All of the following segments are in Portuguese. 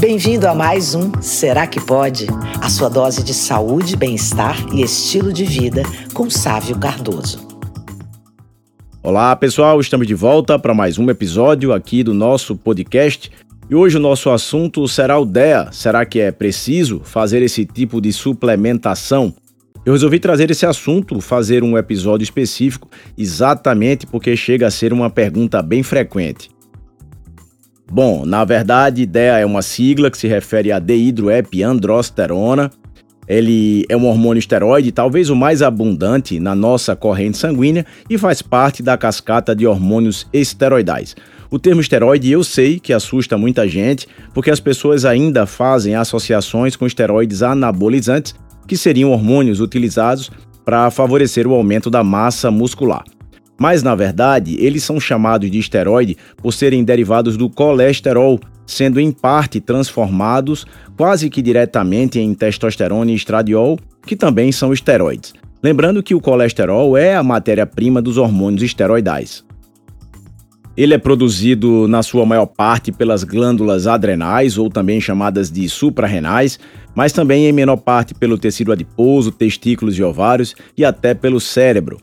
Bem-vindo a mais um Será que Pode? A sua dose de saúde, bem-estar e estilo de vida com Sávio Cardoso. Olá, pessoal, estamos de volta para mais um episódio aqui do nosso podcast. E hoje o nosso assunto será o DEA. Será que é preciso fazer esse tipo de suplementação? Eu resolvi trazer esse assunto, fazer um episódio específico, exatamente porque chega a ser uma pergunta bem frequente. Bom, na verdade, DEA é uma sigla que se refere a deidroepiandrosterona. Ele é um hormônio esteroide, talvez o mais abundante na nossa corrente sanguínea e faz parte da cascata de hormônios esteroidais. O termo esteroide eu sei que assusta muita gente, porque as pessoas ainda fazem associações com esteroides anabolizantes, que seriam hormônios utilizados para favorecer o aumento da massa muscular. Mas, na verdade, eles são chamados de esteroide por serem derivados do colesterol, sendo em parte transformados quase que diretamente em testosterona e estradiol, que também são esteroides. Lembrando que o colesterol é a matéria-prima dos hormônios esteroidais. Ele é produzido na sua maior parte pelas glândulas adrenais, ou também chamadas de suprarrenais, mas também em menor parte pelo tecido adiposo, testículos e ovários e até pelo cérebro.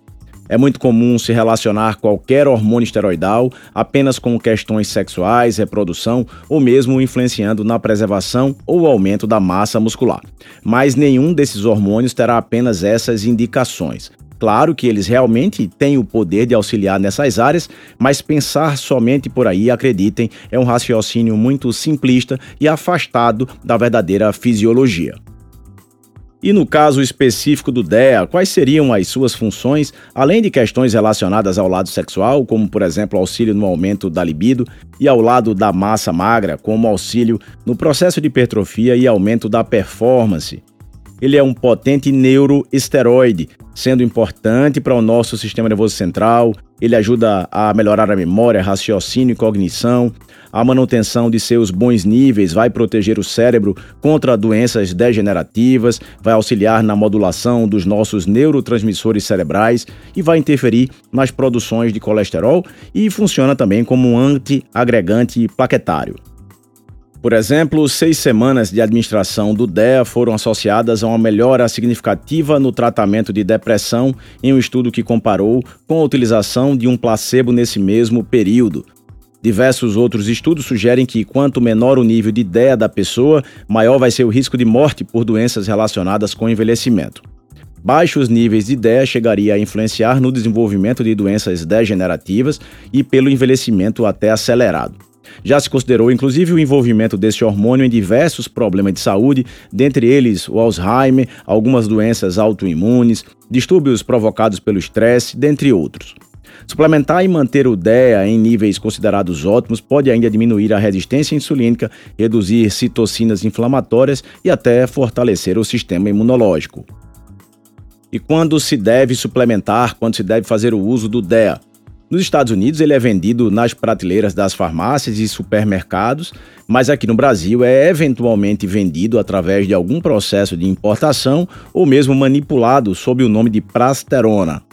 É muito comum se relacionar qualquer hormônio esteroidal apenas com questões sexuais, reprodução ou mesmo influenciando na preservação ou aumento da massa muscular. Mas nenhum desses hormônios terá apenas essas indicações. Claro que eles realmente têm o poder de auxiliar nessas áreas, mas pensar somente por aí, acreditem, é um raciocínio muito simplista e afastado da verdadeira fisiologia. E no caso específico do DEA, quais seriam as suas funções, além de questões relacionadas ao lado sexual, como por exemplo auxílio no aumento da libido, e ao lado da massa magra, como auxílio no processo de hipertrofia e aumento da performance? Ele é um potente neuroesteroide, sendo importante para o nosso sistema nervoso central. Ele ajuda a melhorar a memória, raciocínio e cognição. A manutenção de seus bons níveis vai proteger o cérebro contra doenças degenerativas, vai auxiliar na modulação dos nossos neurotransmissores cerebrais e vai interferir nas produções de colesterol e funciona também como um antiagregante plaquetário. Por exemplo, seis semanas de administração do DEA foram associadas a uma melhora significativa no tratamento de depressão em um estudo que comparou com a utilização de um placebo nesse mesmo período. Diversos outros estudos sugerem que quanto menor o nível de DEA da pessoa, maior vai ser o risco de morte por doenças relacionadas com envelhecimento. Baixos níveis de DEA chegaria a influenciar no desenvolvimento de doenças degenerativas e pelo envelhecimento até acelerado. Já se considerou inclusive o envolvimento desse hormônio em diversos problemas de saúde, dentre eles o Alzheimer, algumas doenças autoimunes, distúrbios provocados pelo estresse, dentre outros. Suplementar e manter o DEA em níveis considerados ótimos pode ainda diminuir a resistência insulínica, reduzir citocinas inflamatórias e até fortalecer o sistema imunológico. E quando se deve suplementar, quando se deve fazer o uso do DEA? Nos Estados Unidos, ele é vendido nas prateleiras das farmácias e supermercados, mas aqui no Brasil é eventualmente vendido através de algum processo de importação ou mesmo manipulado sob o nome de prasterona.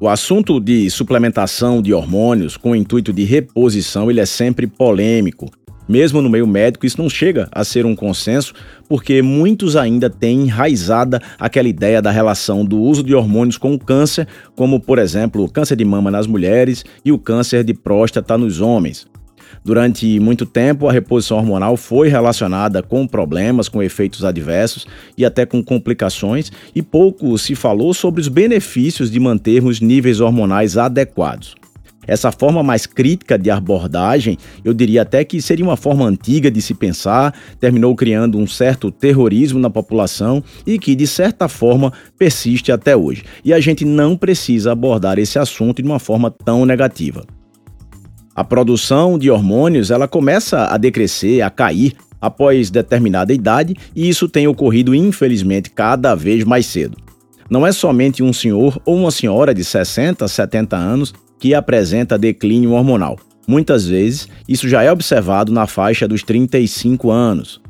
O assunto de suplementação de hormônios com o intuito de reposição ele é sempre polêmico, mesmo no meio médico, isso não chega a ser um consenso, porque muitos ainda têm enraizada aquela ideia da relação do uso de hormônios com o câncer, como, por exemplo, o câncer de mama nas mulheres e o câncer de próstata nos homens. Durante muito tempo, a reposição hormonal foi relacionada com problemas, com efeitos adversos e até com complicações, e pouco se falou sobre os benefícios de mantermos níveis hormonais adequados. Essa forma mais crítica de abordagem, eu diria até que seria uma forma antiga de se pensar, terminou criando um certo terrorismo na população e que, de certa forma, persiste até hoje. E a gente não precisa abordar esse assunto de uma forma tão negativa. A produção de hormônios ela começa a decrescer, a cair após determinada idade, e isso tem ocorrido, infelizmente, cada vez mais cedo. Não é somente um senhor ou uma senhora de 60, 70 anos que apresenta declínio hormonal. Muitas vezes, isso já é observado na faixa dos 35 anos.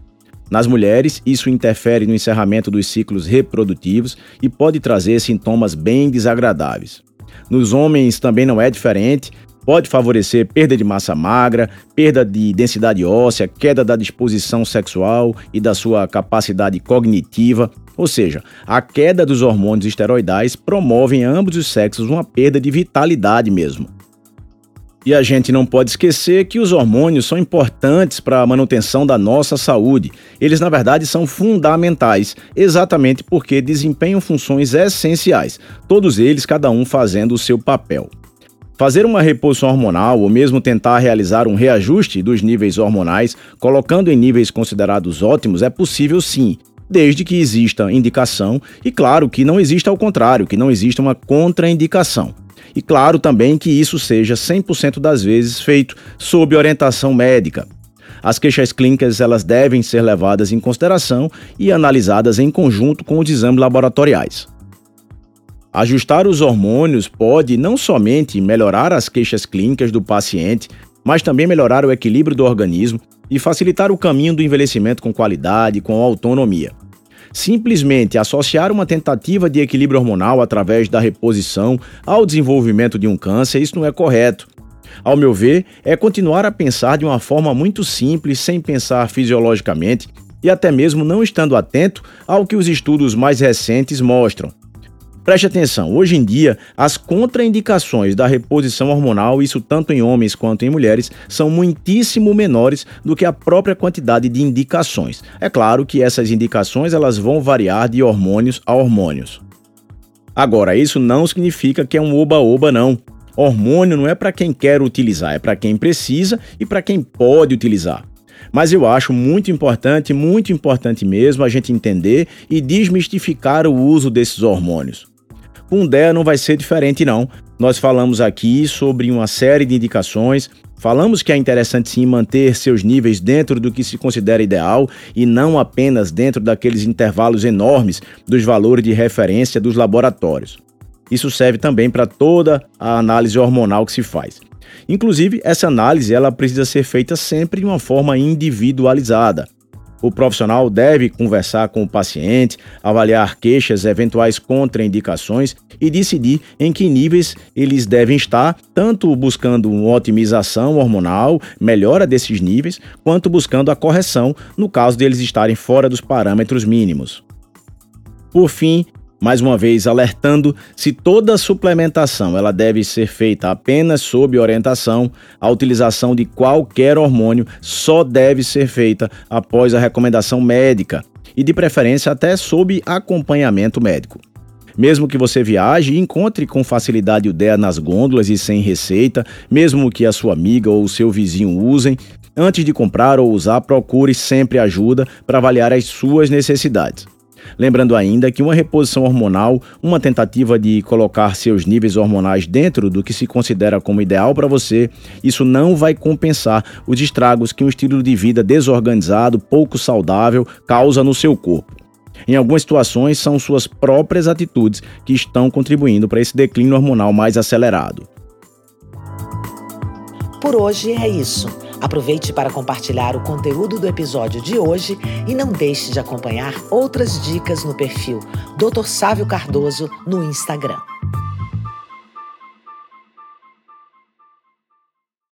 Nas mulheres, isso interfere no encerramento dos ciclos reprodutivos e pode trazer sintomas bem desagradáveis. Nos homens também não é diferente, Pode favorecer perda de massa magra, perda de densidade óssea, queda da disposição sexual e da sua capacidade cognitiva. Ou seja, a queda dos hormônios esteroidais promove em ambos os sexos uma perda de vitalidade mesmo. E a gente não pode esquecer que os hormônios são importantes para a manutenção da nossa saúde. Eles, na verdade, são fundamentais, exatamente porque desempenham funções essenciais, todos eles, cada um fazendo o seu papel. Fazer uma reposição hormonal ou mesmo tentar realizar um reajuste dos níveis hormonais, colocando em níveis considerados ótimos, é possível sim, desde que exista indicação e, claro, que não exista ao contrário, que não exista uma contraindicação. E claro também que isso seja 100% das vezes feito sob orientação médica. As queixas clínicas elas devem ser levadas em consideração e analisadas em conjunto com os exames laboratoriais. Ajustar os hormônios pode não somente melhorar as queixas clínicas do paciente, mas também melhorar o equilíbrio do organismo e facilitar o caminho do envelhecimento com qualidade com autonomia. Simplesmente associar uma tentativa de equilíbrio hormonal através da reposição ao desenvolvimento de um câncer, isso não é correto. Ao meu ver, é continuar a pensar de uma forma muito simples, sem pensar fisiologicamente e até mesmo não estando atento ao que os estudos mais recentes mostram. Preste atenção, hoje em dia, as contraindicações da reposição hormonal, isso tanto em homens quanto em mulheres, são muitíssimo menores do que a própria quantidade de indicações. É claro que essas indicações elas vão variar de hormônios a hormônios. Agora, isso não significa que é um oba-oba, não. Hormônio não é para quem quer utilizar, é para quem precisa e para quem pode utilizar. Mas eu acho muito importante, muito importante mesmo, a gente entender e desmistificar o uso desses hormônios. DEA não vai ser diferente, não. Nós falamos aqui sobre uma série de indicações, falamos que é interessante sim manter seus níveis dentro do que se considera ideal e não apenas dentro daqueles intervalos enormes dos valores de referência dos laboratórios. Isso serve também para toda a análise hormonal que se faz. Inclusive, essa análise ela precisa ser feita sempre de uma forma individualizada. O profissional deve conversar com o paciente, avaliar queixas, eventuais contraindicações e decidir em que níveis eles devem estar, tanto buscando uma otimização hormonal, melhora desses níveis, quanto buscando a correção no caso de eles estarem fora dos parâmetros mínimos. Por fim, mais uma vez alertando se toda suplementação ela deve ser feita apenas sob orientação, a utilização de qualquer hormônio só deve ser feita após a recomendação médica e de preferência até sob acompanhamento médico. Mesmo que você viaje e encontre com facilidade o DEA nas gôndolas e sem receita, mesmo que a sua amiga ou seu vizinho usem, antes de comprar ou usar, procure sempre ajuda para avaliar as suas necessidades. Lembrando ainda que uma reposição hormonal, uma tentativa de colocar seus níveis hormonais dentro do que se considera como ideal para você, isso não vai compensar os estragos que um estilo de vida desorganizado, pouco saudável, causa no seu corpo. Em algumas situações, são suas próprias atitudes que estão contribuindo para esse declínio hormonal mais acelerado. Por hoje é isso. Aproveite para compartilhar o conteúdo do episódio de hoje e não deixe de acompanhar outras dicas no perfil Dr. Sávio Cardoso no Instagram.